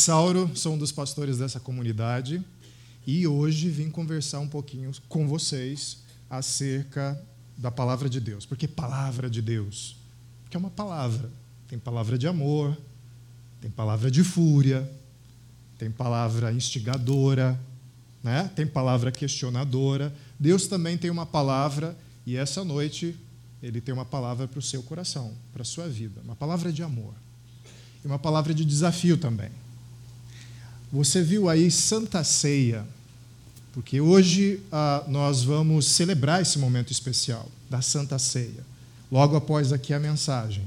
Sauro, sou um dos pastores dessa comunidade e hoje vim conversar um pouquinho com vocês acerca da palavra de Deus. Por que palavra de Deus? Porque é uma palavra. Tem palavra de amor, tem palavra de fúria, tem palavra instigadora, né? tem palavra questionadora. Deus também tem uma palavra e essa noite ele tem uma palavra para o seu coração, para a sua vida, uma palavra de amor e uma palavra de desafio também. Você viu aí Santa Ceia, porque hoje ah, nós vamos celebrar esse momento especial da Santa Ceia, logo após aqui a mensagem.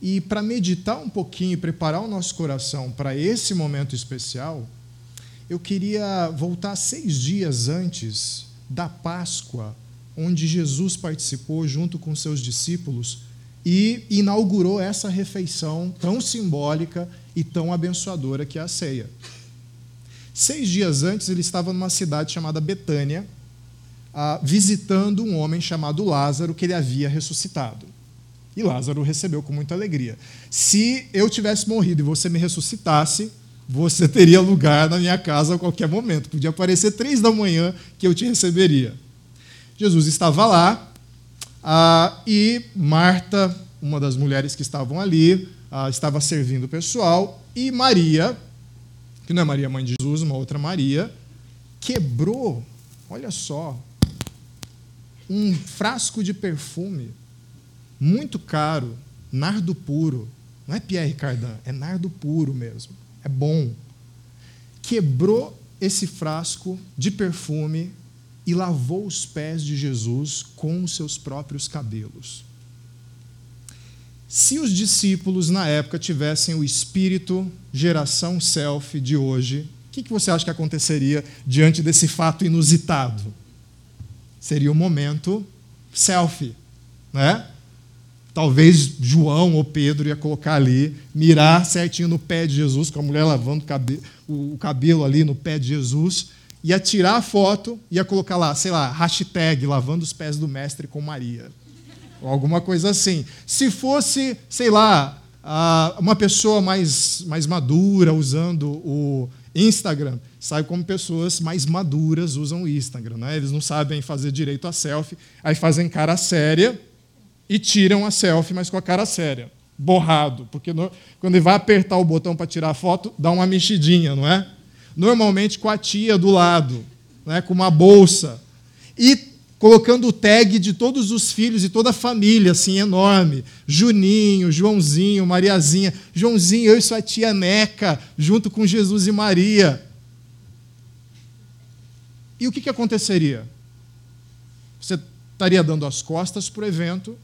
E para meditar um pouquinho e preparar o nosso coração para esse momento especial, eu queria voltar seis dias antes da Páscoa onde Jesus participou junto com seus discípulos e inaugurou essa refeição tão simbólica e tão abençoadora que é a ceia. Seis dias antes, ele estava numa cidade chamada Betânia, ah, visitando um homem chamado Lázaro, que ele havia ressuscitado. E Lázaro recebeu com muita alegria. Se eu tivesse morrido e você me ressuscitasse, você teria lugar na minha casa a qualquer momento. Podia aparecer três da manhã que eu te receberia. Jesus estava lá ah, e Marta, uma das mulheres que estavam ali, ah, estava servindo o pessoal e Maria, que não é Maria mãe de Jesus, uma outra Maria, quebrou, olha só, um frasco de perfume muito caro, nardo puro. Não é Pierre Cardin, é nardo puro mesmo. É bom. Quebrou esse frasco de perfume e lavou os pés de Jesus com os seus próprios cabelos. Se os discípulos na época tivessem o espírito geração selfie de hoje, o que, você acha que aconteceria diante desse fato inusitado? Seria o um momento selfie, né? Talvez João ou Pedro ia colocar ali, mirar certinho no pé de Jesus, com a mulher lavando o cabelo ali no pé de Jesus ia tirar a foto, ia colocar lá, sei lá, hashtag lavando os pés do mestre com Maria. Alguma coisa assim. Se fosse, sei lá, uma pessoa mais, mais madura usando o Instagram, sabe como pessoas mais maduras usam o Instagram. Né? Eles não sabem fazer direito a selfie, aí fazem cara séria e tiram a selfie, mas com a cara séria. Borrado, porque no, quando ele vai apertar o botão para tirar a foto, dá uma mexidinha, não é? normalmente com a tia do lado, né, com uma bolsa, e colocando o tag de todos os filhos e toda a família, assim, enorme. Juninho, Joãozinho, Mariazinha. Joãozinho, eu e sua tia Neca, junto com Jesus e Maria. E o que, que aconteceria? Você estaria dando as costas para o evento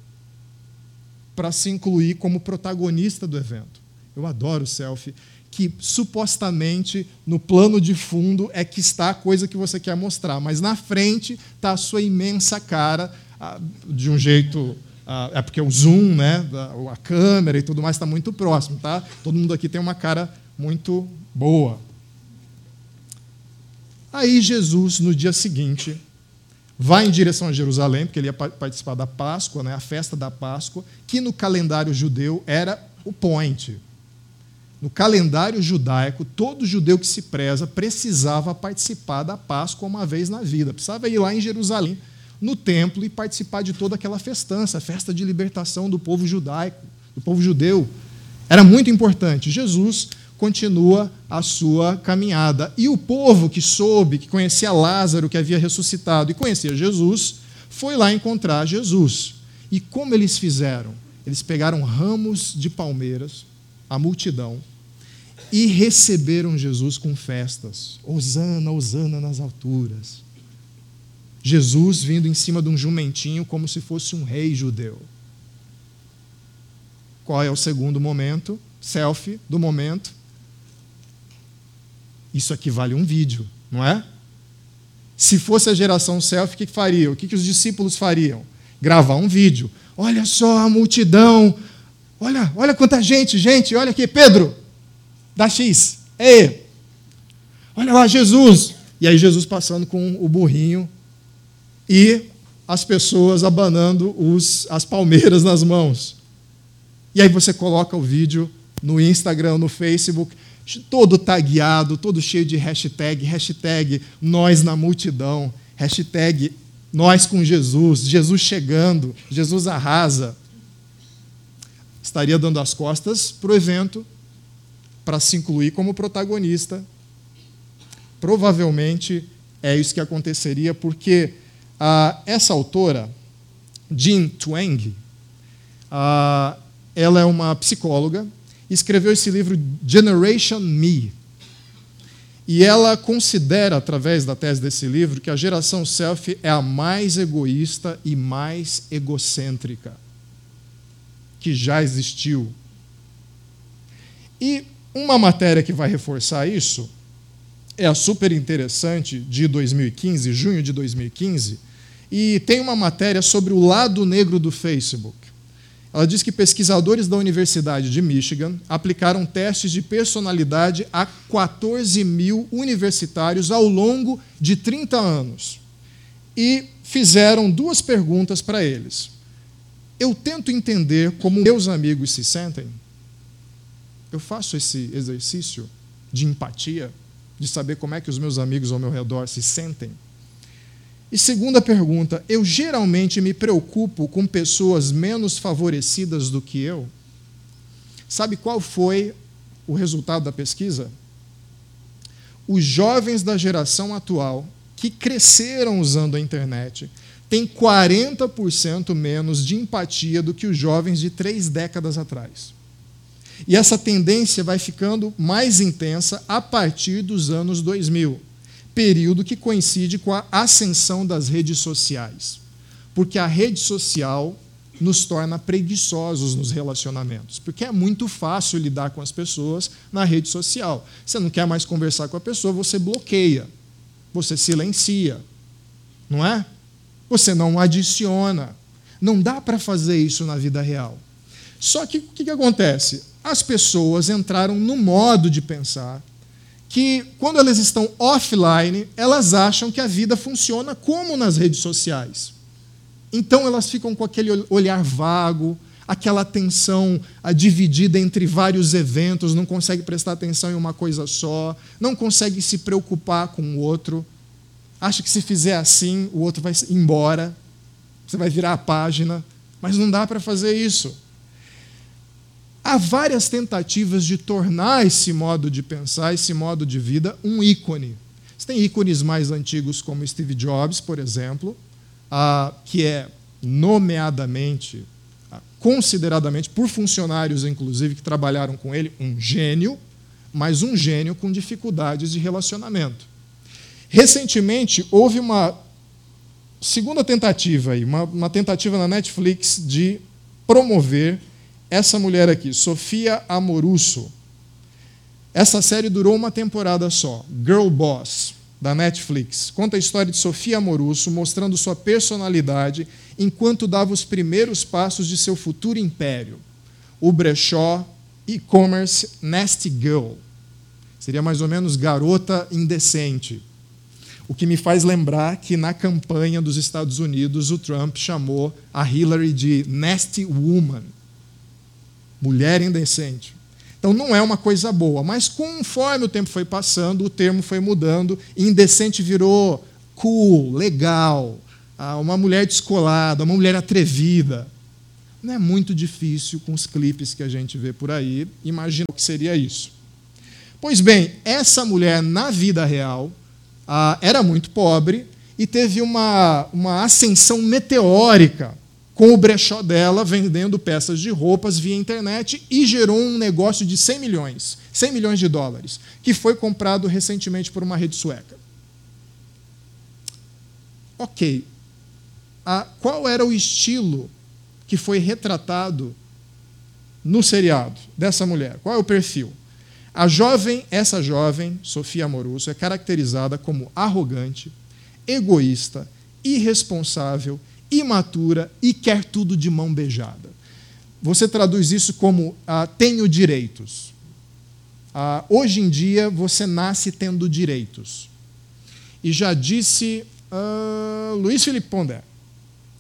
para se incluir como protagonista do evento. Eu adoro selfie que supostamente no plano de fundo é que está a coisa que você quer mostrar, mas na frente está a sua imensa cara, de um jeito. É porque o zoom, né, a câmera e tudo mais está muito próximo, tá? Todo mundo aqui tem uma cara muito boa. Aí Jesus, no dia seguinte, vai em direção a Jerusalém, porque ele ia participar da Páscoa, né, a festa da Páscoa, que no calendário judeu era o point, no calendário judaico, todo judeu que se preza precisava participar da Páscoa uma vez na vida. Precisava ir lá em Jerusalém, no templo, e participar de toda aquela festança, a festa de libertação do povo judaico, do povo judeu. Era muito importante. Jesus continua a sua caminhada. E o povo que soube, que conhecia Lázaro, que havia ressuscitado, e conhecia Jesus, foi lá encontrar Jesus. E como eles fizeram? Eles pegaram ramos de palmeiras, a multidão, e receberam Jesus com festas. Hosana, Hosana nas alturas. Jesus vindo em cima de um jumentinho como se fosse um rei judeu. Qual é o segundo momento? Selfie do momento. Isso aqui vale um vídeo, não é? Se fosse a geração selfie, o que faria? O que os discípulos fariam? Gravar um vídeo. Olha só a multidão Olha, olha quanta gente, gente, olha aqui, Pedro, dá X. Ei, olha lá, Jesus. E aí Jesus passando com o burrinho e as pessoas abanando os, as palmeiras nas mãos. E aí você coloca o vídeo no Instagram, no Facebook, todo tagueado, todo cheio de hashtag, hashtag nós na multidão, hashtag nós com Jesus, Jesus chegando, Jesus arrasa. Estaria dando as costas para o evento, para se incluir como protagonista. Provavelmente é isso que aconteceria, porque ah, essa autora, Jean Twenge, ah, ela é uma psicóloga, escreveu esse livro Generation Me. E ela considera, através da tese desse livro, que a geração selfie é a mais egoísta e mais egocêntrica que já existiu. E uma matéria que vai reforçar isso é a super interessante de 2015, junho de 2015, e tem uma matéria sobre o lado negro do Facebook. Ela diz que pesquisadores da Universidade de Michigan aplicaram testes de personalidade a 14 mil universitários ao longo de 30 anos e fizeram duas perguntas para eles. Eu tento entender como meus amigos se sentem. Eu faço esse exercício de empatia, de saber como é que os meus amigos ao meu redor se sentem. E segunda pergunta, eu geralmente me preocupo com pessoas menos favorecidas do que eu? Sabe qual foi o resultado da pesquisa? Os jovens da geração atual que cresceram usando a internet têm 40% menos de empatia do que os jovens de três décadas atrás. E essa tendência vai ficando mais intensa a partir dos anos 2000, período que coincide com a ascensão das redes sociais. Porque a rede social nos torna preguiçosos nos relacionamentos, porque é muito fácil lidar com as pessoas na rede social. Você não quer mais conversar com a pessoa, você bloqueia, você silencia, não é? Você não adiciona. Não dá para fazer isso na vida real. Só que o que, que acontece? As pessoas entraram no modo de pensar que, quando elas estão offline, elas acham que a vida funciona como nas redes sociais. Então elas ficam com aquele olhar vago, aquela atenção dividida entre vários eventos, não consegue prestar atenção em uma coisa só, não consegue se preocupar com o outro, acha que se fizer assim, o outro vai embora, você vai virar a página, mas não dá para fazer isso. Há várias tentativas de tornar esse modo de pensar, esse modo de vida, um ícone. Você tem ícones mais antigos, como Steve Jobs, por exemplo, que é nomeadamente, consideradamente, por funcionários, inclusive, que trabalharam com ele, um gênio, mas um gênio com dificuldades de relacionamento. Recentemente, houve uma segunda tentativa, aí, uma, uma tentativa na Netflix de promover essa mulher aqui, Sofia Amoruso. Essa série durou uma temporada só, Girl Boss, da Netflix. Conta a história de Sofia Amoruso, mostrando sua personalidade enquanto dava os primeiros passos de seu futuro império, o brechó e-commerce Nasty Girl. Seria mais ou menos garota indecente. O que me faz lembrar que na campanha dos Estados Unidos o Trump chamou a Hillary de nasty woman, mulher indecente. Então não é uma coisa boa, mas conforme o tempo foi passando, o termo foi mudando, indecente virou cool, legal, ah, uma mulher descolada, uma mulher atrevida. Não é muito difícil com os clipes que a gente vê por aí imaginar o que seria isso. Pois bem, essa mulher na vida real ah, era muito pobre e teve uma, uma ascensão meteórica com o brechó dela vendendo peças de roupas via internet e gerou um negócio de 100 milhões, 100 milhões de dólares, que foi comprado recentemente por uma rede sueca. Ok. Ah, qual era o estilo que foi retratado no seriado dessa mulher? Qual é o perfil? A jovem, essa jovem, Sofia Amoruso, é caracterizada como arrogante, egoísta, irresponsável, imatura e quer tudo de mão beijada. Você traduz isso como ah, tenho direitos. Ah, hoje em dia você nasce tendo direitos. E já disse ah, Luiz Felipe Pondé.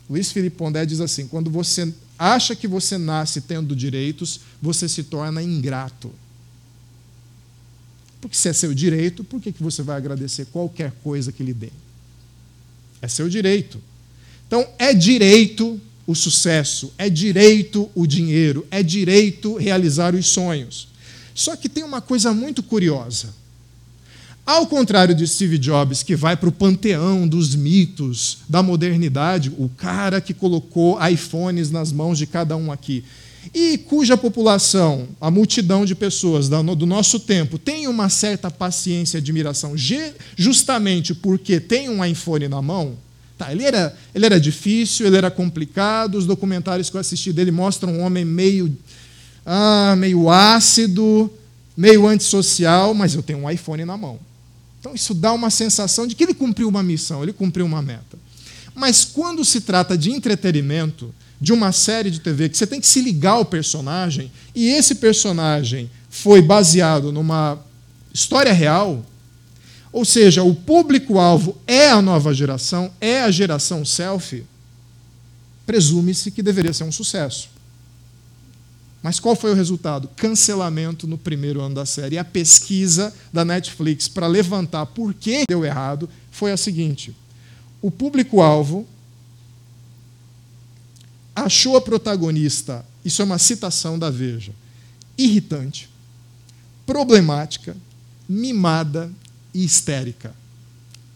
Luiz Felipe Pondé diz assim: quando você acha que você nasce tendo direitos, você se torna ingrato. Porque se é seu direito, por que você vai agradecer qualquer coisa que lhe dê? É seu direito. Então, é direito o sucesso, é direito o dinheiro, é direito realizar os sonhos. Só que tem uma coisa muito curiosa. Ao contrário de Steve Jobs, que vai para o panteão dos mitos da modernidade, o cara que colocou iPhones nas mãos de cada um aqui, e cuja população, a multidão de pessoas do nosso tempo, tem uma certa paciência e admiração, justamente porque tem um iPhone na mão. Tá, ele, era, ele era difícil, ele era complicado, os documentários que eu assisti dele mostram um homem meio, ah, meio ácido, meio antissocial, mas eu tenho um iPhone na mão. Então isso dá uma sensação de que ele cumpriu uma missão, ele cumpriu uma meta. Mas quando se trata de entretenimento, de uma série de TV, que você tem que se ligar ao personagem, e esse personagem foi baseado numa história real, ou seja, o público-alvo é a nova geração, é a geração selfie, presume-se que deveria ser um sucesso. Mas qual foi o resultado? Cancelamento no primeiro ano da série. E a pesquisa da Netflix para levantar por que deu errado foi a seguinte: o público-alvo achou a protagonista, isso é uma citação da Veja, irritante, problemática, mimada e histérica.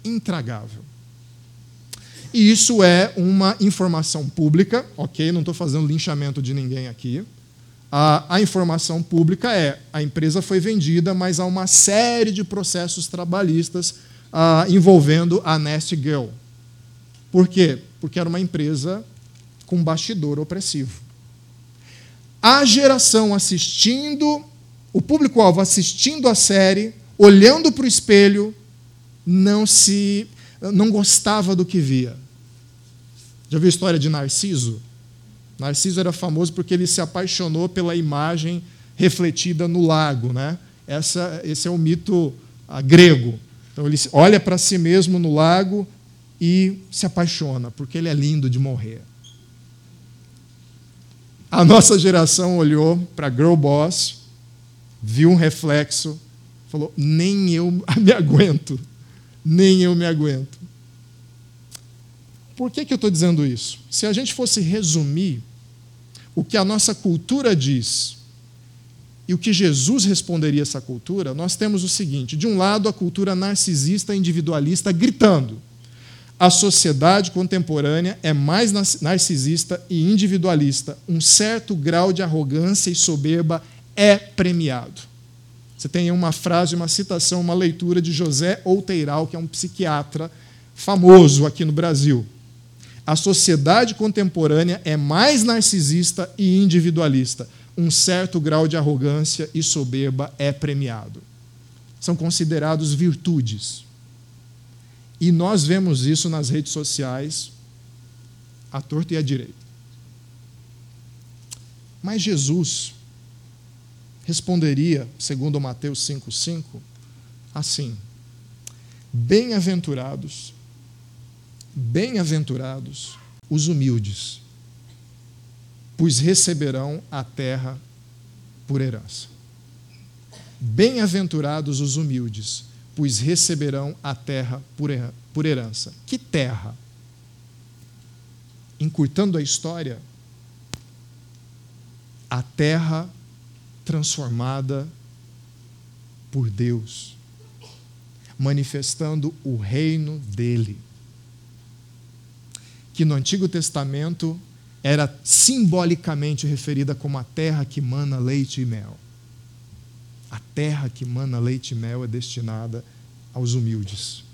Intragável. E isso é uma informação pública, ok? Não estou fazendo linchamento de ninguém aqui a, a informação pública é a empresa foi vendida, mas há uma série de processos trabalhistas ah, envolvendo a Nest Girl. Por quê? Porque era uma empresa com bastidor opressivo. A geração assistindo, o público-alvo assistindo a série, olhando para o espelho, não se não gostava do que via. Já viu a história de Narciso? Narciso era famoso porque ele se apaixonou pela imagem refletida no lago. Né? Essa, esse é o mito ah, grego. Então ele olha para si mesmo no lago e se apaixona, porque ele é lindo de morrer. A nossa geração olhou para Girl Boss, viu um reflexo, falou: nem eu me aguento, nem eu me aguento. Por que, que eu estou dizendo isso? Se a gente fosse resumir o que a nossa cultura diz e o que Jesus responderia a essa cultura, nós temos o seguinte: de um lado, a cultura narcisista individualista gritando. A sociedade contemporânea é mais narcisista e individualista. Um certo grau de arrogância e soberba é premiado. Você tem uma frase, uma citação, uma leitura de José Outeiral, que é um psiquiatra famoso aqui no Brasil. A sociedade contemporânea é mais narcisista e individualista. Um certo grau de arrogância e soberba é premiado. São considerados virtudes. E nós vemos isso nas redes sociais, à torta e à direita. Mas Jesus responderia, segundo Mateus 5,5, assim: Bem-aventurados Bem-aventurados os humildes, pois receberão a terra por herança. Bem-aventurados os humildes, pois receberão a terra por herança. Que terra? Encurtando a história, a terra transformada por Deus, manifestando o reino dele que no Antigo Testamento era simbolicamente referida como a terra que mana leite e mel. A terra que mana leite e mel é destinada aos humildes.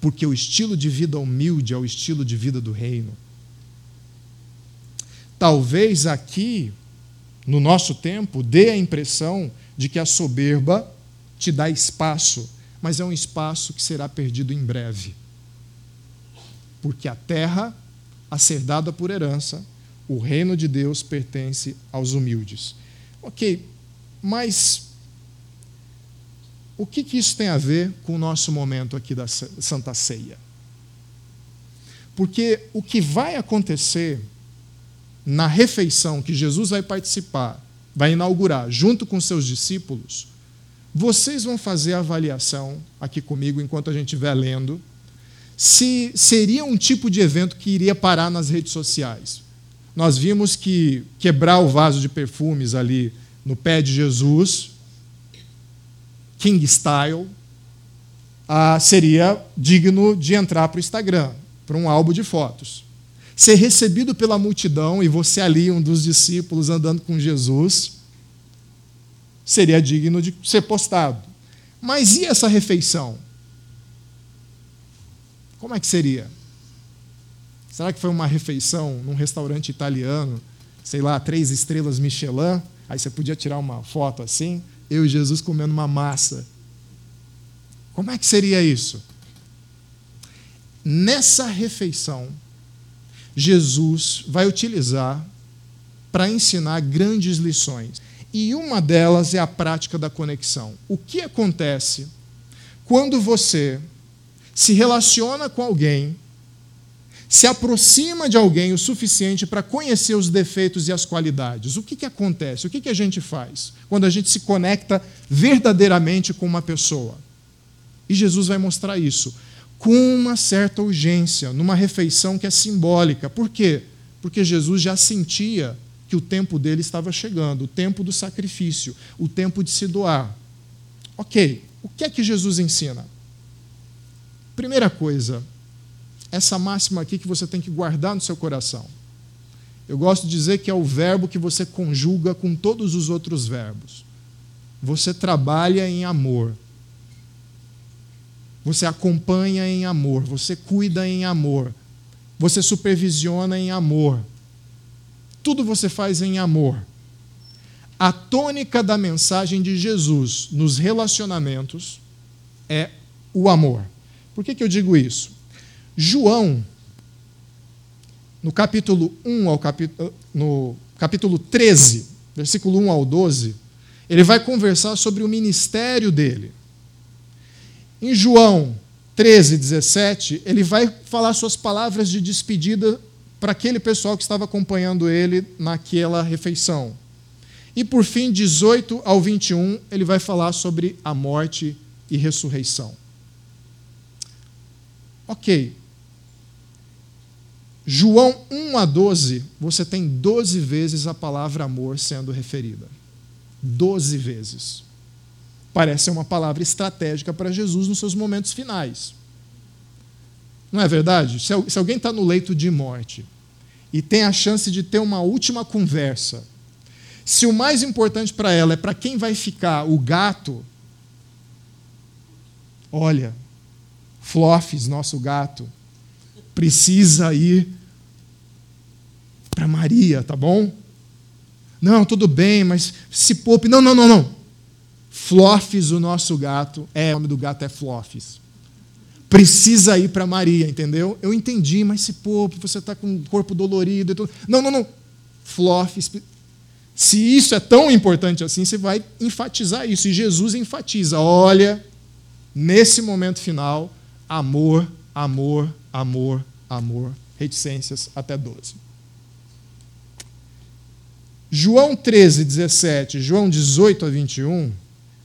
Porque o estilo de vida humilde é o estilo de vida do reino. Talvez aqui, no nosso tempo, dê a impressão de que a soberba te dá espaço, mas é um espaço que será perdido em breve porque a terra, a ser dada por herança, o reino de Deus pertence aos humildes. Ok, mas o que, que isso tem a ver com o nosso momento aqui da Santa Ceia? Porque o que vai acontecer na refeição que Jesus vai participar, vai inaugurar junto com seus discípulos, vocês vão fazer a avaliação aqui comigo enquanto a gente estiver lendo, se seria um tipo de evento que iria parar nas redes sociais. Nós vimos que quebrar o vaso de perfumes ali no pé de Jesus, King Style, ah, seria digno de entrar para o Instagram, para um álbum de fotos. Ser recebido pela multidão e você ali, um dos discípulos andando com Jesus, seria digno de ser postado. Mas e essa refeição? Como é que seria? Será que foi uma refeição num restaurante italiano, sei lá, três estrelas Michelin? Aí você podia tirar uma foto assim, eu e Jesus comendo uma massa como é que seria isso? Nessa refeição, Jesus vai utilizar para ensinar grandes lições. E uma delas é a prática da conexão. O que acontece quando você se relaciona com alguém, se aproxima de alguém o suficiente para conhecer os defeitos e as qualidades? O que, que acontece? O que, que a gente faz quando a gente se conecta verdadeiramente com uma pessoa? E Jesus vai mostrar isso com uma certa urgência, numa refeição que é simbólica. Por quê? Porque Jesus já sentia que o tempo dele estava chegando, o tempo do sacrifício, o tempo de se doar. Ok, o que é que Jesus ensina? Primeira coisa, essa máxima aqui que você tem que guardar no seu coração. Eu gosto de dizer que é o verbo que você conjuga com todos os outros verbos. Você trabalha em amor. Você acompanha em amor, você cuida em amor, você supervisiona em amor. Tudo você faz em amor. A tônica da mensagem de Jesus nos relacionamentos é o amor. Por que, que eu digo isso? João, no capítulo 1 ao capítulo, no capítulo 13, versículo 1 ao 12, ele vai conversar sobre o ministério dele. Em João 13, 17, ele vai falar suas palavras de despedida para aquele pessoal que estava acompanhando ele naquela refeição. E por fim, 18 ao 21, ele vai falar sobre a morte e ressurreição. Ok. João 1 a 12, você tem 12 vezes a palavra amor sendo referida. 12 vezes parece uma palavra estratégica para Jesus nos seus momentos finais. Não é verdade? Se alguém está no leito de morte e tem a chance de ter uma última conversa, se o mais importante para ela é para quem vai ficar o gato, olha, Flofes, nosso gato, precisa ir para Maria, tá bom? Não, tudo bem, mas se poupe. Não, não, não, não. Flofes, o nosso gato, é, o nome do gato é Flofes. Precisa ir para Maria, entendeu? Eu entendi, mas se pô, você está com o corpo dolorido. Tudo... Não, não, não. Flofes. Se isso é tão importante assim, você vai enfatizar isso. E Jesus enfatiza: olha, nesse momento final, amor, amor, amor, amor. Reticências até 12. João 13, 17, João 18 a 21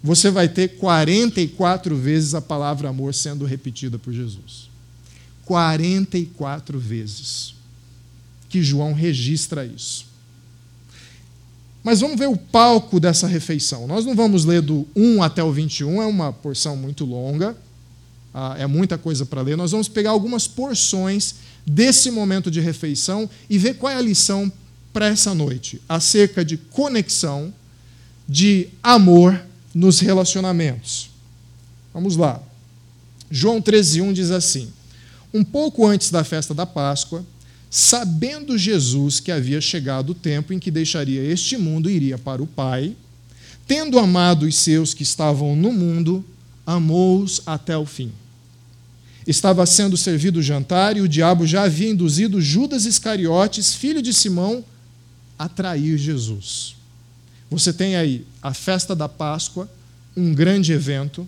você vai ter 44 vezes a palavra amor sendo repetida por Jesus. 44 vezes que João registra isso. Mas vamos ver o palco dessa refeição. Nós não vamos ler do 1 até o 21, é uma porção muito longa, ah, é muita coisa para ler. Nós vamos pegar algumas porções desse momento de refeição e ver qual é a lição para essa noite acerca de conexão, de amor nos relacionamentos. Vamos lá. João 13:1 diz assim: Um pouco antes da festa da Páscoa, sabendo Jesus que havia chegado o tempo em que deixaria este mundo e iria para o Pai, tendo amado os seus que estavam no mundo, amou-os até o fim. Estava sendo servido o jantar e o diabo já havia induzido Judas Iscariotes, filho de Simão, a trair Jesus. Você tem aí a festa da Páscoa, um grande evento.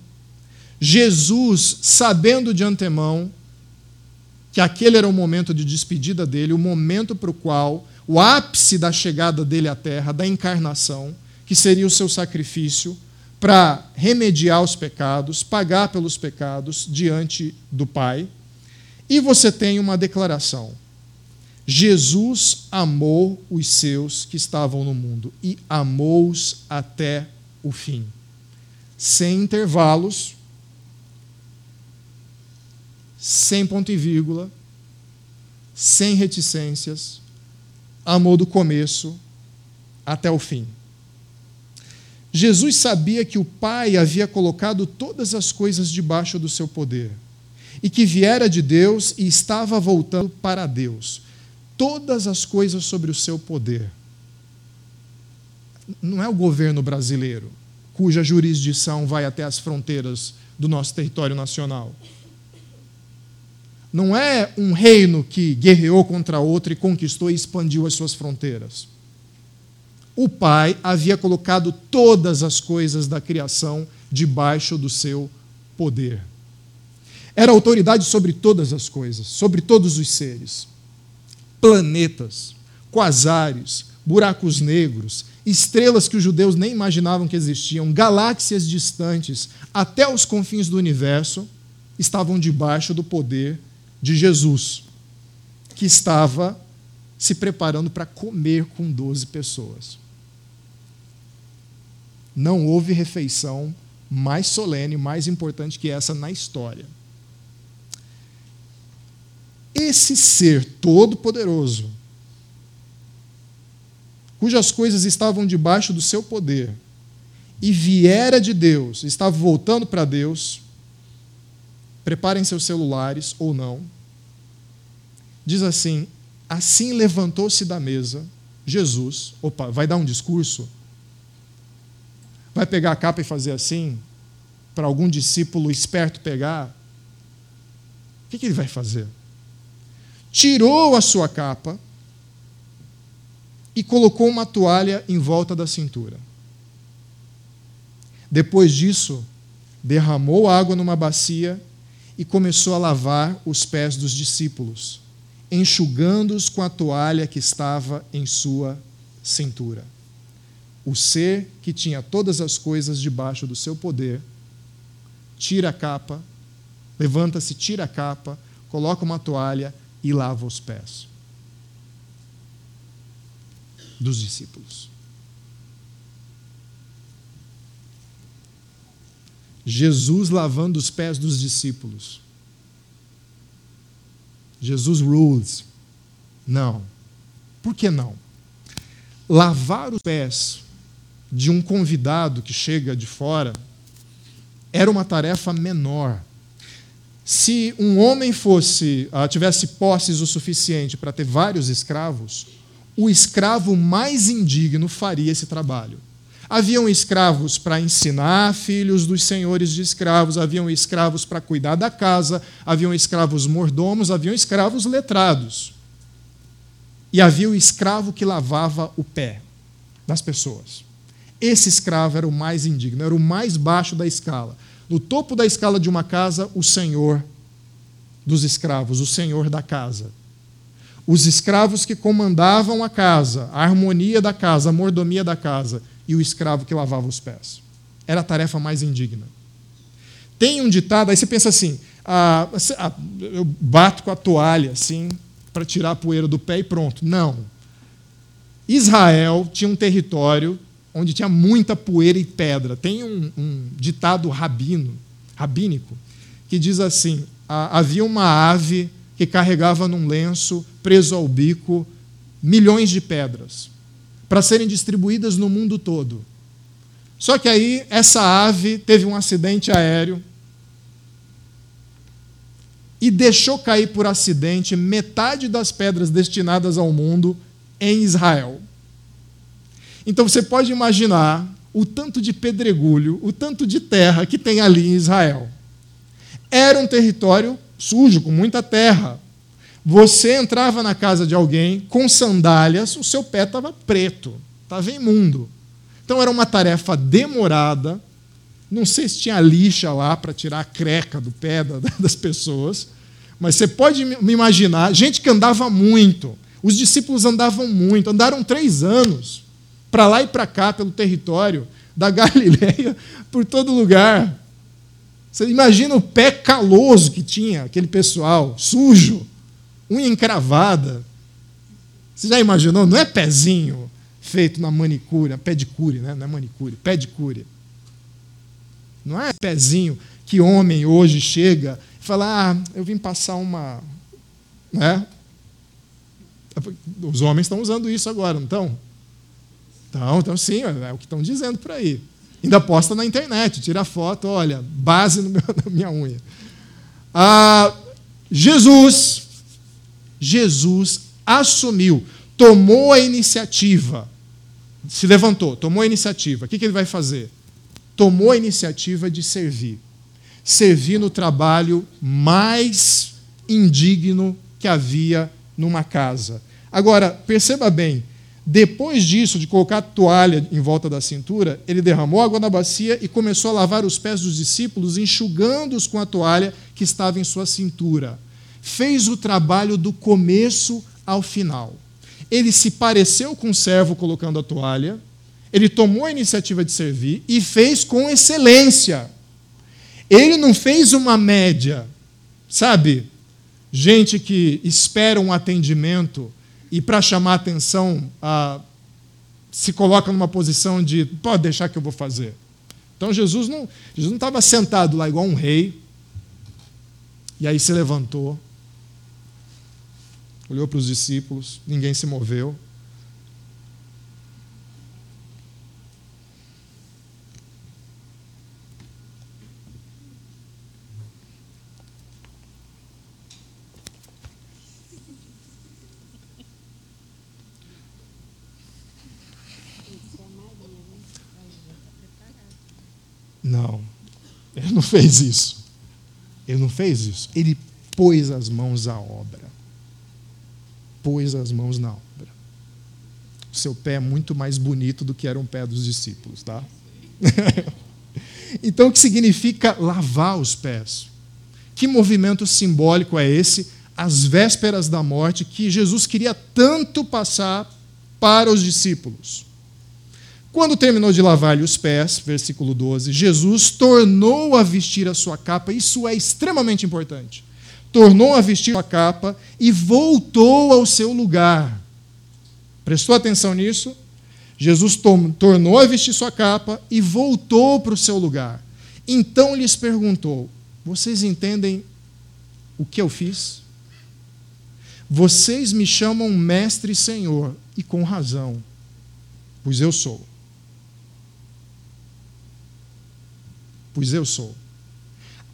Jesus, sabendo de antemão que aquele era o momento de despedida dele, o momento para o qual o ápice da chegada dele à terra, da encarnação, que seria o seu sacrifício para remediar os pecados, pagar pelos pecados diante do Pai. E você tem uma declaração: Jesus amou os seus que estavam no mundo e amou-os até o fim. Sem intervalos, sem ponto e vírgula, sem reticências, amou do começo até o fim. Jesus sabia que o Pai havia colocado todas as coisas debaixo do seu poder e que viera de Deus e estava voltando para Deus. Todas as coisas sobre o seu poder. Não é o governo brasileiro, cuja jurisdição vai até as fronteiras do nosso território nacional. Não é um reino que guerreou contra outro e conquistou e expandiu as suas fronteiras. O Pai havia colocado todas as coisas da criação debaixo do seu poder. Era autoridade sobre todas as coisas, sobre todos os seres. Planetas, quasares, buracos negros, estrelas que os judeus nem imaginavam que existiam, galáxias distantes, até os confins do universo, estavam debaixo do poder de Jesus, que estava se preparando para comer com 12 pessoas. Não houve refeição mais solene, mais importante que essa na história. Esse ser todo-poderoso, cujas coisas estavam debaixo do seu poder, e viera de Deus, estava voltando para Deus, preparem seus celulares ou não. Diz assim: assim levantou-se da mesa Jesus. Opa, vai dar um discurso? Vai pegar a capa e fazer assim? Para algum discípulo esperto pegar? O que, que ele vai fazer? Tirou a sua capa e colocou uma toalha em volta da cintura. Depois disso, derramou água numa bacia e começou a lavar os pés dos discípulos, enxugando-os com a toalha que estava em sua cintura. O ser que tinha todas as coisas debaixo do seu poder, tira a capa, levanta-se, tira a capa, coloca uma toalha e lava os pés dos discípulos. Jesus lavando os pés dos discípulos. Jesus rules. Não. Por que não? Lavar os pés de um convidado que chega de fora era uma tarefa menor. Se um homem fosse ah, tivesse posses o suficiente para ter vários escravos, o escravo mais indigno faria esse trabalho. Haviam escravos para ensinar filhos dos senhores de escravos, haviam escravos para cuidar da casa, haviam escravos mordomos, haviam escravos letrados. E havia o escravo que lavava o pé das pessoas. Esse escravo era o mais indigno, era o mais baixo da escala. No topo da escala de uma casa, o senhor dos escravos, o senhor da casa. Os escravos que comandavam a casa, a harmonia da casa, a mordomia da casa e o escravo que lavava os pés. Era a tarefa mais indigna. Tem um ditado, aí você pensa assim: ah, ah eu bato com a toalha assim, para tirar a poeira do pé e pronto. Não. Israel tinha um território onde tinha muita poeira e pedra. Tem um, um ditado rabino, rabínico que diz assim: ah, havia uma ave que carregava num lenço, preso ao bico, milhões de pedras para serem distribuídas no mundo todo. Só que aí essa ave teve um acidente aéreo e deixou cair por acidente metade das pedras destinadas ao mundo em Israel. Então você pode imaginar o tanto de pedregulho, o tanto de terra que tem ali em Israel. Era um território sujo, com muita terra, você entrava na casa de alguém com sandálias, o seu pé estava preto, estava imundo. Então era uma tarefa demorada. Não sei se tinha lixa lá para tirar a creca do pé das pessoas, mas você pode me imaginar, gente que andava muito, Os discípulos andavam muito, andaram três anos, para lá e para cá, pelo território da Galileia, por todo lugar. Você imagina o pé caloso que tinha aquele pessoal, sujo, unha encravada. Você já imaginou? Não é pezinho feito na manicure, pé de cure, né? não é manicure, pé de cure. Não é pezinho que homem hoje chega e fala: Ah, eu vim passar uma. Né? Os homens estão usando isso agora, não estão? Então, então sim, é o que estão dizendo por aí. Ainda posta na internet, tira foto, olha, base meu, na minha unha. Ah, Jesus, Jesus assumiu, tomou a iniciativa, se levantou, tomou a iniciativa. O que, que ele vai fazer? Tomou a iniciativa de servir. Servir no trabalho mais indigno que havia numa casa. Agora, perceba bem, depois disso, de colocar a toalha em volta da cintura, ele derramou água na bacia e começou a lavar os pés dos discípulos, enxugando-os com a toalha que estava em sua cintura. Fez o trabalho do começo ao final. Ele se pareceu com o servo colocando a toalha, ele tomou a iniciativa de servir e fez com excelência. Ele não fez uma média, sabe? Gente que espera um atendimento e para chamar atenção ah, se coloca numa posição de pode deixar que eu vou fazer. Então Jesus não Jesus não estava sentado lá igual um rei e aí se levantou, olhou para os discípulos, ninguém se moveu. Não, ele não fez isso. Ele não fez isso. Ele pôs as mãos à obra. Pôs as mãos na obra. O seu pé é muito mais bonito do que era um pé dos discípulos, tá? então, o que significa lavar os pés? Que movimento simbólico é esse, às vésperas da morte, que Jesus queria tanto passar para os discípulos? Quando terminou de lavar-lhe os pés, versículo 12, Jesus tornou a vestir a sua capa, isso é extremamente importante. Tornou a vestir a capa e voltou ao seu lugar. Prestou atenção nisso? Jesus tornou a vestir sua capa e voltou para o seu lugar. Então lhes perguntou: Vocês entendem o que eu fiz? Vocês me chamam mestre e senhor, e com razão, pois eu sou. Pois eu sou.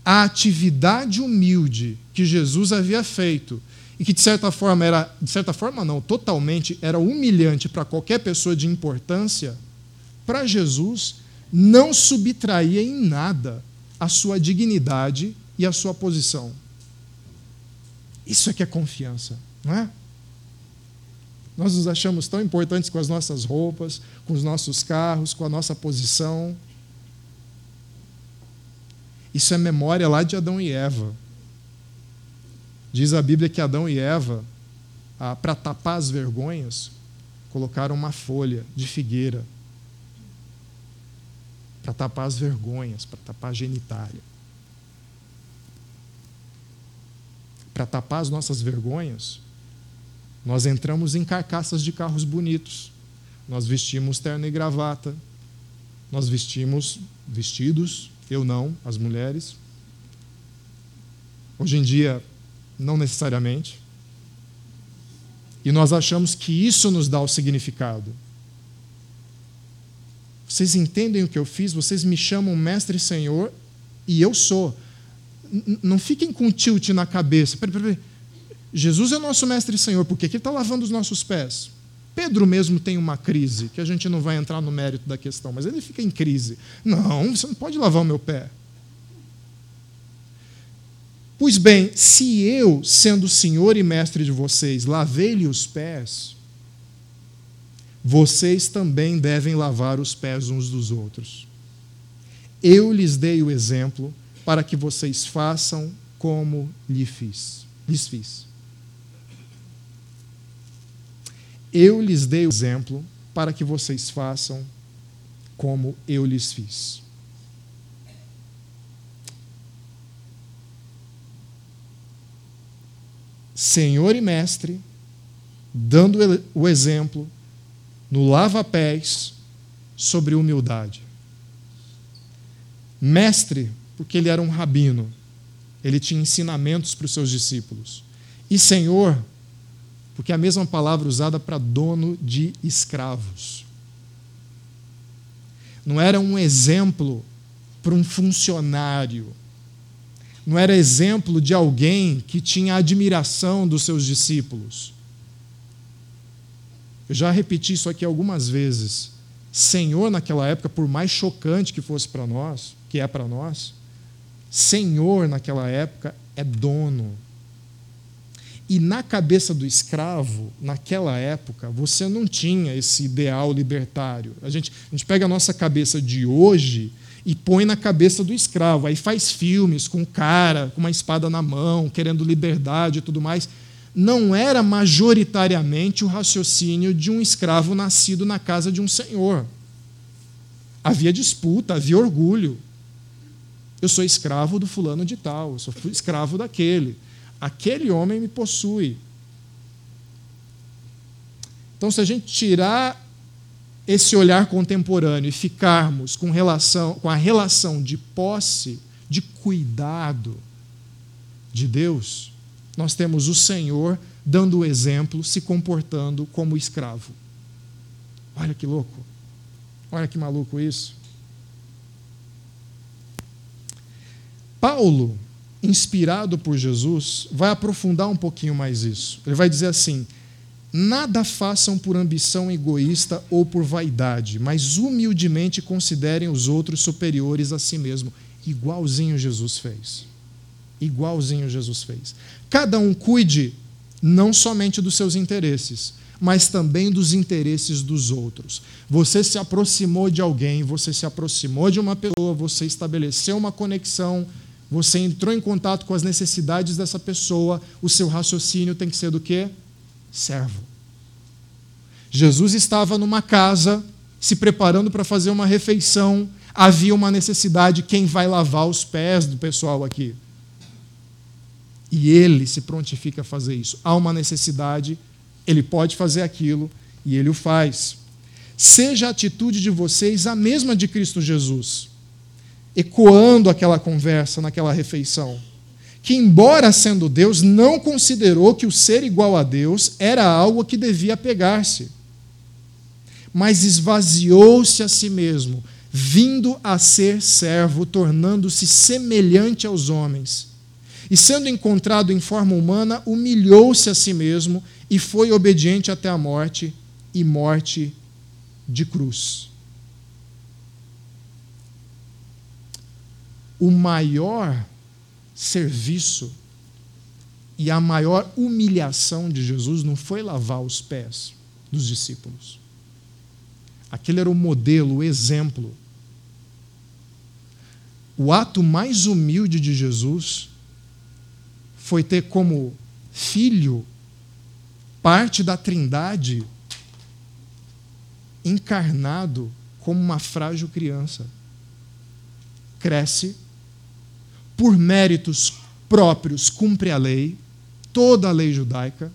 A atividade humilde que Jesus havia feito e que de certa forma era, de certa forma não, totalmente era humilhante para qualquer pessoa de importância, para Jesus não subtraía em nada a sua dignidade e a sua posição. Isso é que é confiança, não é? Nós nos achamos tão importantes com as nossas roupas, com os nossos carros, com a nossa posição, isso é memória lá de Adão e Eva. Diz a Bíblia que Adão e Eva, ah, para tapar as vergonhas, colocaram uma folha de figueira. Para tapar as vergonhas, para tapar a genitália. Para tapar as nossas vergonhas, nós entramos em carcaças de carros bonitos. Nós vestimos terno e gravata. Nós vestimos vestidos eu não, as mulheres. Hoje em dia, não necessariamente. E nós achamos que isso nos dá o significado. Vocês entendem o que eu fiz? Vocês me chamam mestre e senhor e eu sou. não fiquem com tilt na cabeça. Jesus é nosso mestre e senhor, por que ele está lavando os nossos pés? Pedro mesmo tem uma crise, que a gente não vai entrar no mérito da questão, mas ele fica em crise. Não, você não pode lavar o meu pé. Pois bem, se eu, sendo senhor e mestre de vocês, lavei-lhe os pés, vocês também devem lavar os pés uns dos outros. Eu lhes dei o exemplo para que vocês façam como lhe fiz, lhes fiz. Eu lhes dei o exemplo para que vocês façam como eu lhes fiz. Senhor e mestre, dando o exemplo no lava-pés sobre humildade. Mestre, porque ele era um rabino, ele tinha ensinamentos para os seus discípulos. E Senhor, porque é a mesma palavra usada para dono de escravos. Não era um exemplo para um funcionário. Não era exemplo de alguém que tinha admiração dos seus discípulos. Eu já repeti isso aqui algumas vezes. Senhor, naquela época, por mais chocante que fosse para nós, que é para nós, Senhor, naquela época, é dono. E na cabeça do escravo, naquela época, você não tinha esse ideal libertário. A gente, a gente pega a nossa cabeça de hoje e põe na cabeça do escravo. Aí faz filmes com o cara com uma espada na mão, querendo liberdade e tudo mais. Não era majoritariamente o raciocínio de um escravo nascido na casa de um senhor. Havia disputa, havia orgulho. Eu sou escravo do fulano de tal, eu sou escravo daquele aquele homem me possui. Então, se a gente tirar esse olhar contemporâneo e ficarmos com, relação, com a relação de posse, de cuidado de Deus, nós temos o Senhor dando o exemplo, se comportando como escravo. Olha que louco. Olha que maluco isso. Paulo inspirado por Jesus, vai aprofundar um pouquinho mais isso. Ele vai dizer assim: Nada façam por ambição egoísta ou por vaidade, mas humildemente considerem os outros superiores a si mesmo, igualzinho Jesus fez. Igualzinho Jesus fez. Cada um cuide não somente dos seus interesses, mas também dos interesses dos outros. Você se aproximou de alguém, você se aproximou de uma pessoa, você estabeleceu uma conexão você entrou em contato com as necessidades dessa pessoa, o seu raciocínio tem que ser do quê? Servo. Jesus estava numa casa, se preparando para fazer uma refeição, havia uma necessidade, quem vai lavar os pés do pessoal aqui? E ele se prontifica a fazer isso. Há uma necessidade, ele pode fazer aquilo e ele o faz. Seja a atitude de vocês a mesma de Cristo Jesus ecoando aquela conversa naquela refeição. Que, embora sendo Deus, não considerou que o ser igual a Deus era algo a que devia pegar-se, mas esvaziou-se a si mesmo, vindo a ser servo, tornando-se semelhante aos homens. E sendo encontrado em forma humana, humilhou-se a si mesmo e foi obediente até a morte e morte de cruz. O maior serviço e a maior humilhação de Jesus não foi lavar os pés dos discípulos. Aquele era o modelo, o exemplo. O ato mais humilde de Jesus foi ter como filho parte da Trindade encarnado como uma frágil criança. Cresce por méritos próprios, cumpre a lei, toda a lei judaica,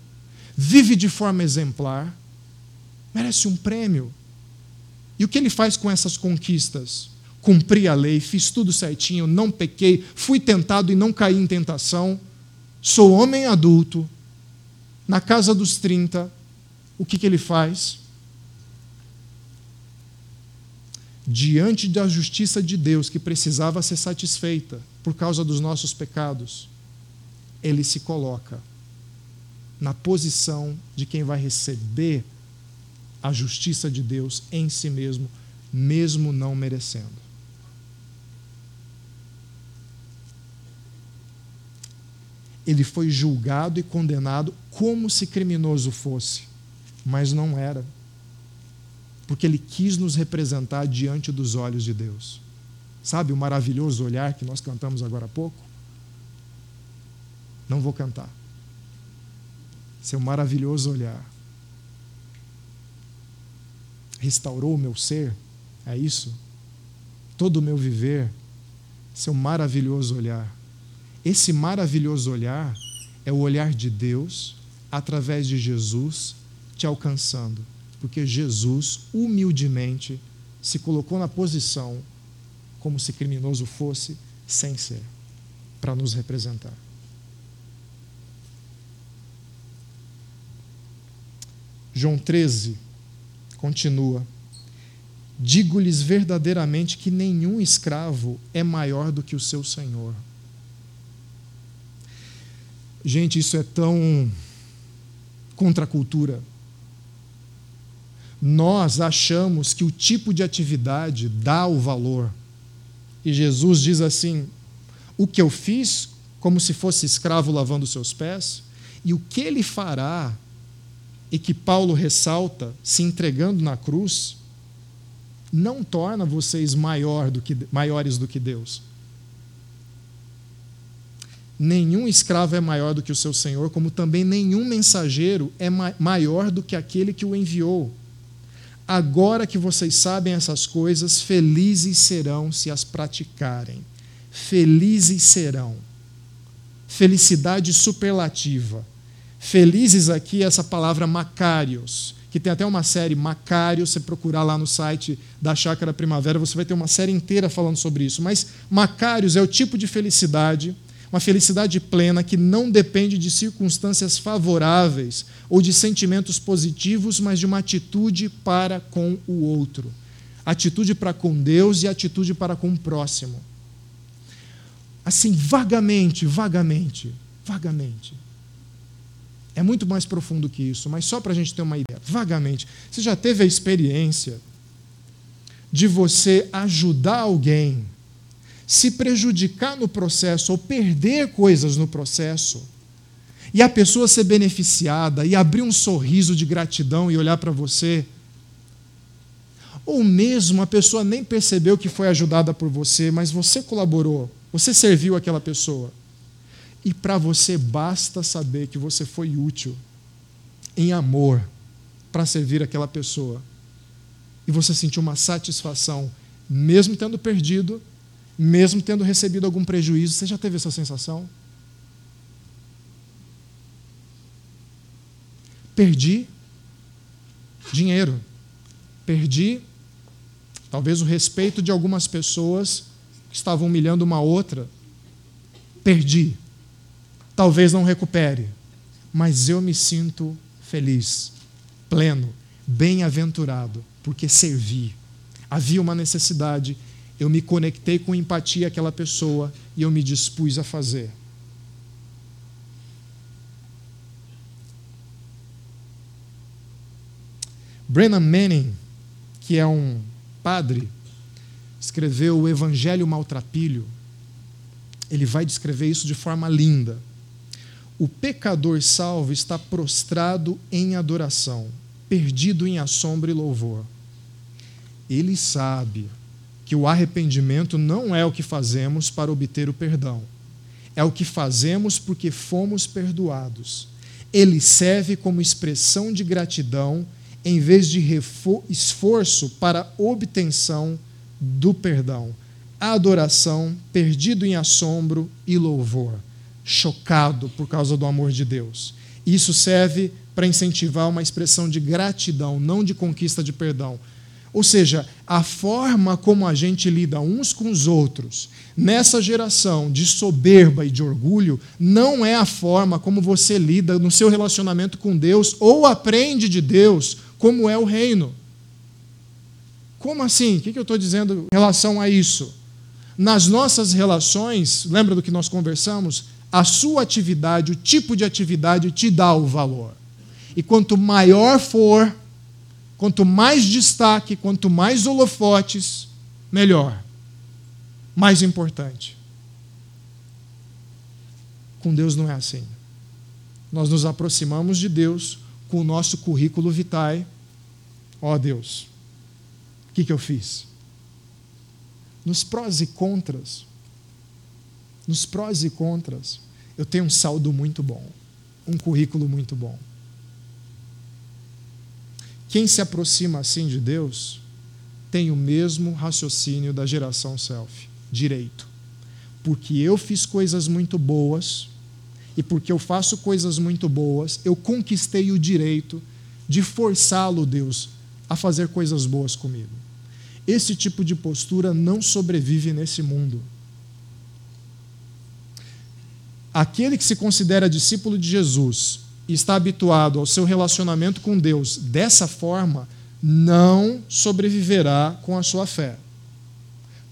vive de forma exemplar, merece um prêmio. E o que ele faz com essas conquistas? Cumpri a lei, fiz tudo certinho, não pequei, fui tentado e não caí em tentação, sou homem adulto, na casa dos 30, o que, que ele faz? diante da justiça de Deus que precisava ser satisfeita por causa dos nossos pecados, ele se coloca na posição de quem vai receber a justiça de Deus em si mesmo, mesmo não merecendo. Ele foi julgado e condenado como se criminoso fosse, mas não era porque ele quis nos representar diante dos olhos de Deus. Sabe o maravilhoso olhar que nós cantamos agora há pouco? Não vou cantar. Seu maravilhoso olhar. restaurou o meu ser. É isso? Todo o meu viver, seu maravilhoso olhar. Esse maravilhoso olhar é o olhar de Deus através de Jesus te alcançando, porque Jesus humildemente se colocou na posição como se criminoso fosse, sem ser, para nos representar. João 13 continua: Digo-lhes verdadeiramente que nenhum escravo é maior do que o seu senhor. Gente, isso é tão contra a cultura. Nós achamos que o tipo de atividade dá o valor. E Jesus diz assim: o que eu fiz, como se fosse escravo lavando seus pés, e o que ele fará, e que Paulo ressalta, se entregando na cruz, não torna vocês maior do que, maiores do que Deus. Nenhum escravo é maior do que o seu senhor, como também nenhum mensageiro é maior do que aquele que o enviou. Agora que vocês sabem essas coisas, felizes serão se as praticarem. Felizes serão. Felicidade superlativa. Felizes aqui é essa palavra Macários, que tem até uma série Macários, você procurar lá no site da Chácara Primavera, você vai ter uma série inteira falando sobre isso. Mas Macários é o tipo de felicidade uma felicidade plena que não depende de circunstâncias favoráveis ou de sentimentos positivos, mas de uma atitude para com o outro. Atitude para com Deus e atitude para com o próximo. Assim, vagamente, vagamente, vagamente. É muito mais profundo que isso, mas só para a gente ter uma ideia. Vagamente. Você já teve a experiência de você ajudar alguém se prejudicar no processo ou perder coisas no processo, e a pessoa ser beneficiada e abrir um sorriso de gratidão e olhar para você, ou mesmo a pessoa nem percebeu que foi ajudada por você, mas você colaborou, você serviu aquela pessoa. E para você basta saber que você foi útil em amor para servir aquela pessoa. E você sentiu uma satisfação, mesmo tendo perdido, mesmo tendo recebido algum prejuízo. Você já teve essa sensação? Perdi dinheiro, perdi talvez o respeito de algumas pessoas que estavam humilhando uma outra. Perdi. Talvez não recupere, mas eu me sinto feliz, pleno, bem-aventurado, porque servi. Havia uma necessidade eu me conectei com empatia àquela pessoa e eu me dispus a fazer. Brennan Manning, que é um padre, escreveu o Evangelho Maltrapilho. Ele vai descrever isso de forma linda. O pecador salvo está prostrado em adoração, perdido em assombro e louvor. Ele sabe que o arrependimento não é o que fazemos para obter o perdão, é o que fazemos porque fomos perdoados. Ele serve como expressão de gratidão em vez de esforço para obtenção do perdão. Adoração, perdido em assombro e louvor, chocado por causa do amor de Deus. Isso serve para incentivar uma expressão de gratidão, não de conquista de perdão ou seja, a forma como a gente lida uns com os outros nessa geração de soberba e de orgulho não é a forma como você lida no seu relacionamento com Deus ou aprende de Deus como é o reino. Como assim? O que eu estou dizendo em relação a isso? Nas nossas relações, lembra do que nós conversamos? A sua atividade, o tipo de atividade te dá o valor. E quanto maior for Quanto mais destaque, quanto mais holofotes, melhor. Mais importante. Com Deus não é assim. Nós nos aproximamos de Deus com o nosso currículo vitae. Ó oh, Deus, o que, que eu fiz? Nos prós e contras, nos prós e contras, eu tenho um saldo muito bom, um currículo muito bom. Quem se aproxima assim de Deus tem o mesmo raciocínio da geração self, direito. Porque eu fiz coisas muito boas e porque eu faço coisas muito boas, eu conquistei o direito de forçá-lo, Deus, a fazer coisas boas comigo. Esse tipo de postura não sobrevive nesse mundo. Aquele que se considera discípulo de Jesus e está habituado ao seu relacionamento com Deus dessa forma, não sobreviverá com a sua fé.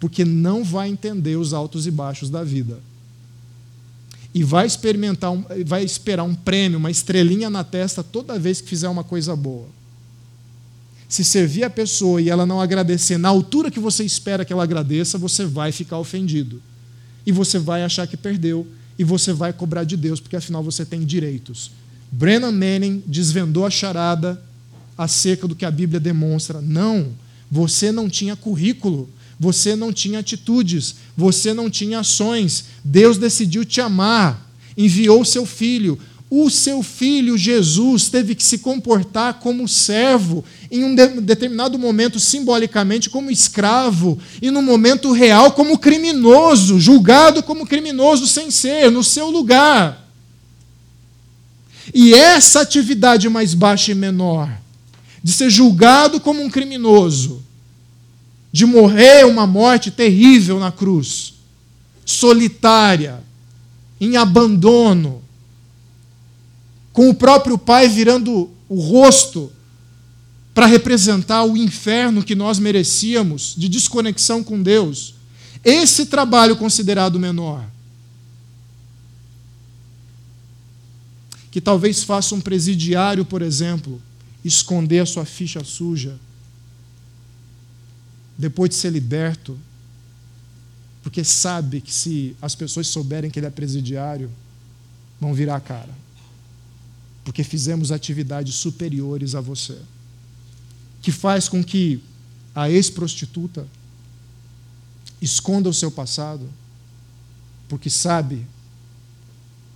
Porque não vai entender os altos e baixos da vida. E vai experimentar, um, vai esperar um prêmio, uma estrelinha na testa toda vez que fizer uma coisa boa. Se servir a pessoa e ela não agradecer na altura que você espera que ela agradeça, você vai ficar ofendido. E você vai achar que perdeu. E você vai cobrar de Deus, porque afinal você tem direitos. Brennan Manning desvendou a charada acerca do que a Bíblia demonstra. Não, você não tinha currículo, você não tinha atitudes, você não tinha ações. Deus decidiu te amar, enviou seu filho. O seu filho Jesus teve que se comportar como servo, em um de determinado momento, simbolicamente, como escravo, e no momento real, como criminoso, julgado como criminoso sem ser, no seu lugar. E essa atividade mais baixa e menor, de ser julgado como um criminoso, de morrer uma morte terrível na cruz, solitária, em abandono, com o próprio Pai virando o rosto para representar o inferno que nós merecíamos de desconexão com Deus. Esse trabalho considerado menor, que talvez faça um presidiário, por exemplo, esconder a sua ficha suja, depois de ser liberto, porque sabe que se as pessoas souberem que ele é presidiário, vão virar a cara. Porque fizemos atividades superiores a você, que faz com que a ex-prostituta esconda o seu passado, porque sabe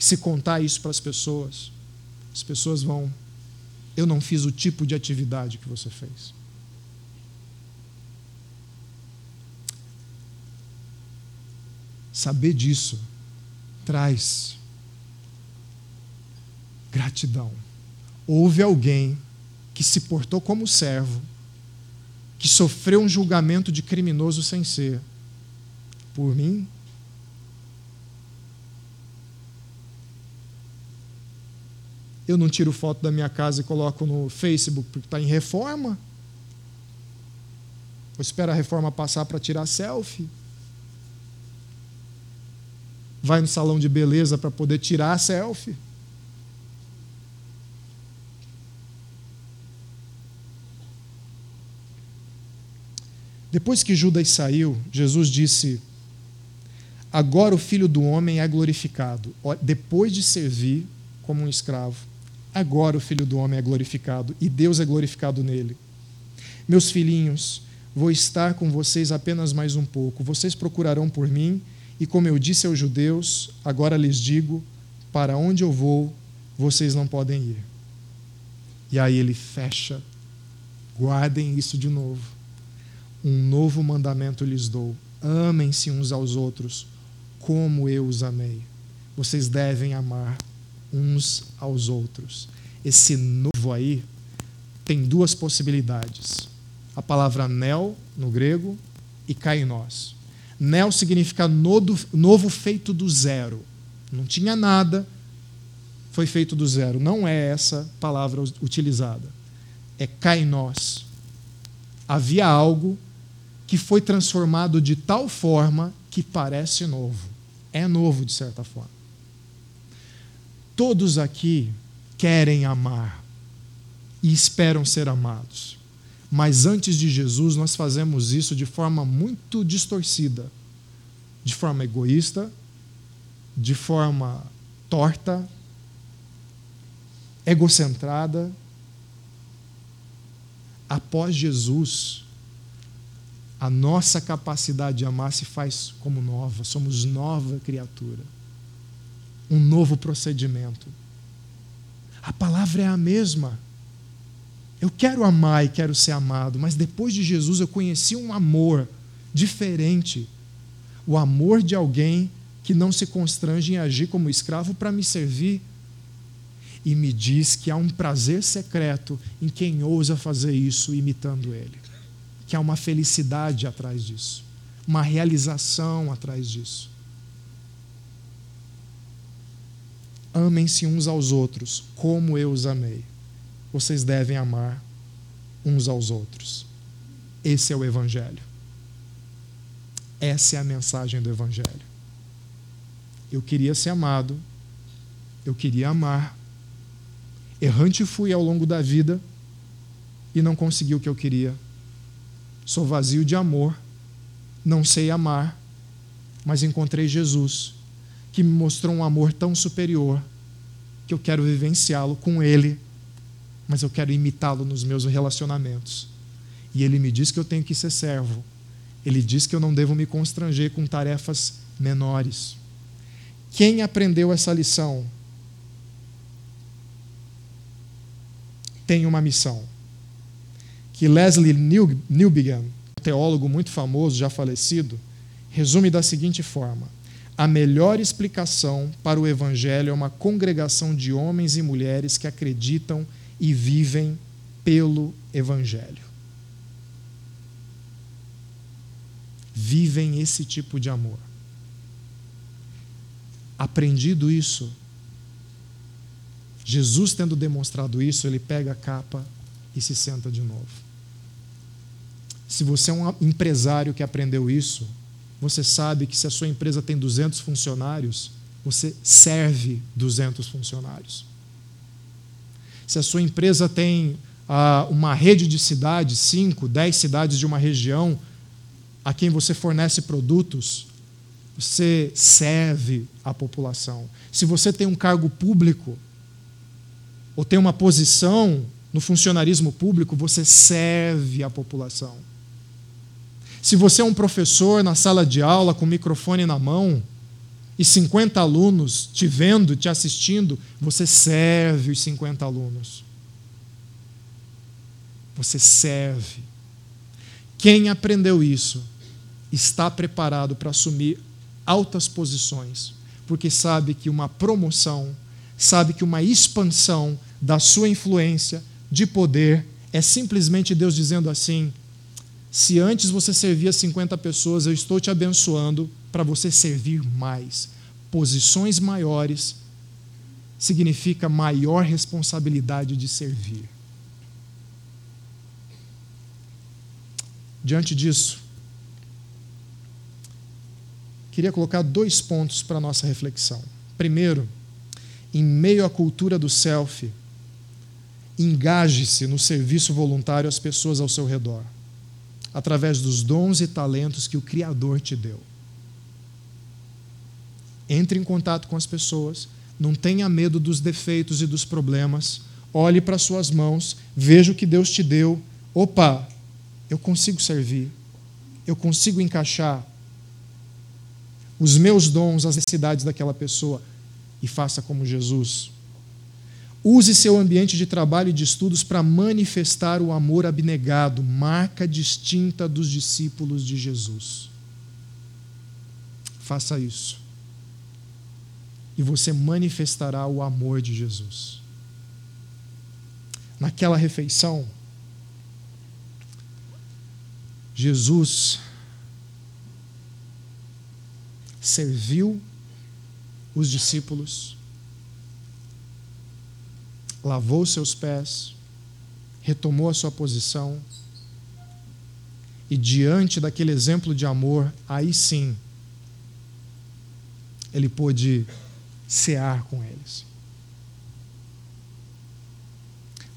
que se contar isso para as pessoas, as pessoas vão. Eu não fiz o tipo de atividade que você fez. Saber disso traz Gratidão. Houve alguém que se portou como servo, que sofreu um julgamento de criminoso sem ser. Por mim, eu não tiro foto da minha casa e coloco no Facebook porque está em reforma. Ou espero a reforma passar para tirar selfie. Vai no salão de beleza para poder tirar selfie. Depois que Judas saiu, Jesus disse: Agora o filho do homem é glorificado. Depois de servir como um escravo, agora o filho do homem é glorificado e Deus é glorificado nele. Meus filhinhos, vou estar com vocês apenas mais um pouco. Vocês procurarão por mim, e como eu disse aos judeus, agora lhes digo: para onde eu vou, vocês não podem ir. E aí ele fecha. Guardem isso de novo um novo mandamento lhes dou: amem-se uns aos outros, como eu os amei. Vocês devem amar uns aos outros. Esse novo aí tem duas possibilidades. A palavra nel, no grego, e kainós. Nel significa novo feito do zero. Não tinha nada, foi feito do zero. Não é essa palavra utilizada. É kainós. Havia algo que foi transformado de tal forma que parece novo. É novo, de certa forma. Todos aqui querem amar e esperam ser amados. Mas antes de Jesus, nós fazemos isso de forma muito distorcida, de forma egoísta, de forma torta, egocentrada. Após Jesus, a nossa capacidade de amar se faz como nova, somos nova criatura. Um novo procedimento. A palavra é a mesma. Eu quero amar e quero ser amado, mas depois de Jesus eu conheci um amor diferente. O amor de alguém que não se constrange em agir como escravo para me servir. E me diz que há um prazer secreto em quem ousa fazer isso imitando ele. Que há uma felicidade atrás disso, uma realização atrás disso. Amem-se uns aos outros, como eu os amei. Vocês devem amar uns aos outros. Esse é o Evangelho. Essa é a mensagem do Evangelho. Eu queria ser amado, eu queria amar. Errante fui ao longo da vida e não consegui o que eu queria. Sou vazio de amor, não sei amar, mas encontrei Jesus que me mostrou um amor tão superior que eu quero vivenciá-lo com Ele, mas eu quero imitá-lo nos meus relacionamentos. E Ele me diz que eu tenho que ser servo. Ele diz que eu não devo me constranger com tarefas menores. Quem aprendeu essa lição tem uma missão. Que Leslie Newbigin, teólogo muito famoso, já falecido, resume da seguinte forma: a melhor explicação para o Evangelho é uma congregação de homens e mulheres que acreditam e vivem pelo Evangelho. Vivem esse tipo de amor. Aprendido isso, Jesus tendo demonstrado isso, ele pega a capa e se senta de novo. Se você é um empresário que aprendeu isso, você sabe que se a sua empresa tem 200 funcionários, você serve 200 funcionários. Se a sua empresa tem ah, uma rede de cidades, 5, 10 cidades de uma região, a quem você fornece produtos, você serve a população. Se você tem um cargo público, ou tem uma posição no funcionarismo público, você serve a população. Se você é um professor na sala de aula com o microfone na mão e 50 alunos te vendo, te assistindo, você serve os 50 alunos. Você serve. Quem aprendeu isso está preparado para assumir altas posições, porque sabe que uma promoção, sabe que uma expansão da sua influência, de poder, é simplesmente Deus dizendo assim: se antes você servia 50 pessoas, eu estou te abençoando para você servir mais. Posições maiores significa maior responsabilidade de servir. Diante disso, queria colocar dois pontos para a nossa reflexão. Primeiro, em meio à cultura do self, engaje-se no serviço voluntário às pessoas ao seu redor através dos dons e talentos que o Criador te deu. Entre em contato com as pessoas, não tenha medo dos defeitos e dos problemas, olhe para suas mãos, veja o que Deus te deu. Opa, eu consigo servir, eu consigo encaixar os meus dons às necessidades daquela pessoa e faça como Jesus. Use seu ambiente de trabalho e de estudos para manifestar o amor abnegado, marca distinta dos discípulos de Jesus. Faça isso. E você manifestará o amor de Jesus. Naquela refeição, Jesus serviu os discípulos lavou seus pés, retomou a sua posição, e diante daquele exemplo de amor, aí sim, ele pôde cear com eles.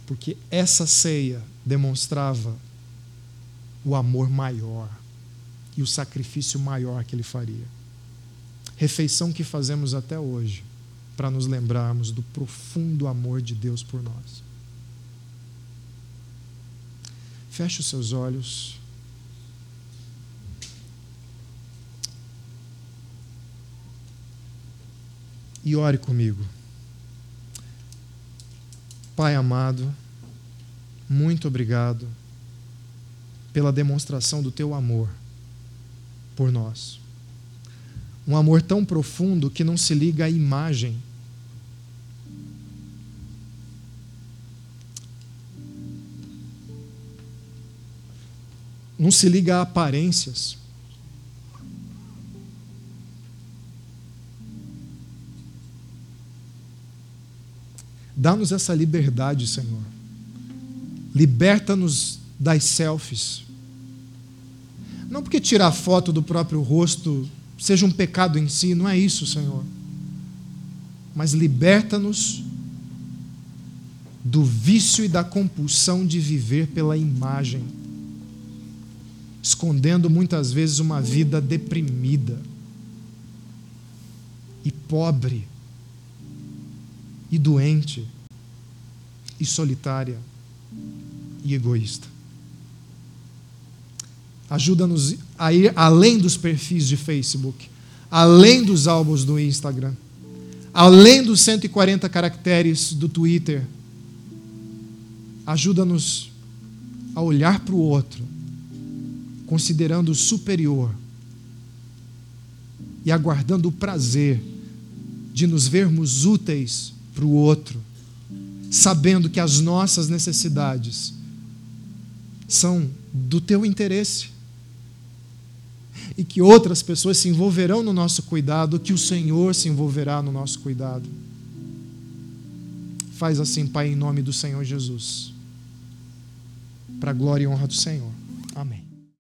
Porque essa ceia demonstrava o amor maior e o sacrifício maior que ele faria. Refeição que fazemos até hoje para nos lembrarmos do profundo amor de Deus por nós. Feche os seus olhos. E ore comigo. Pai amado, muito obrigado pela demonstração do teu amor por nós. Um amor tão profundo que não se liga à imagem. Não se liga a aparências. Dá-nos essa liberdade, Senhor. Liberta-nos das selfies. Não porque tirar foto do próprio rosto seja um pecado em si, não é isso, Senhor. Mas liberta-nos do vício e da compulsão de viver pela imagem, escondendo muitas vezes uma vida deprimida e pobre e doente e solitária e egoísta. Ajuda-nos a ir além dos perfis de Facebook, além dos álbuns do Instagram, além dos 140 caracteres do Twitter. Ajuda-nos a olhar para o outro, considerando o superior e aguardando o prazer de nos vermos úteis para o outro, sabendo que as nossas necessidades são do teu interesse e que outras pessoas se envolverão no nosso cuidado, que o Senhor se envolverá no nosso cuidado. Faz assim, Pai, em nome do Senhor Jesus, para a glória e honra do Senhor.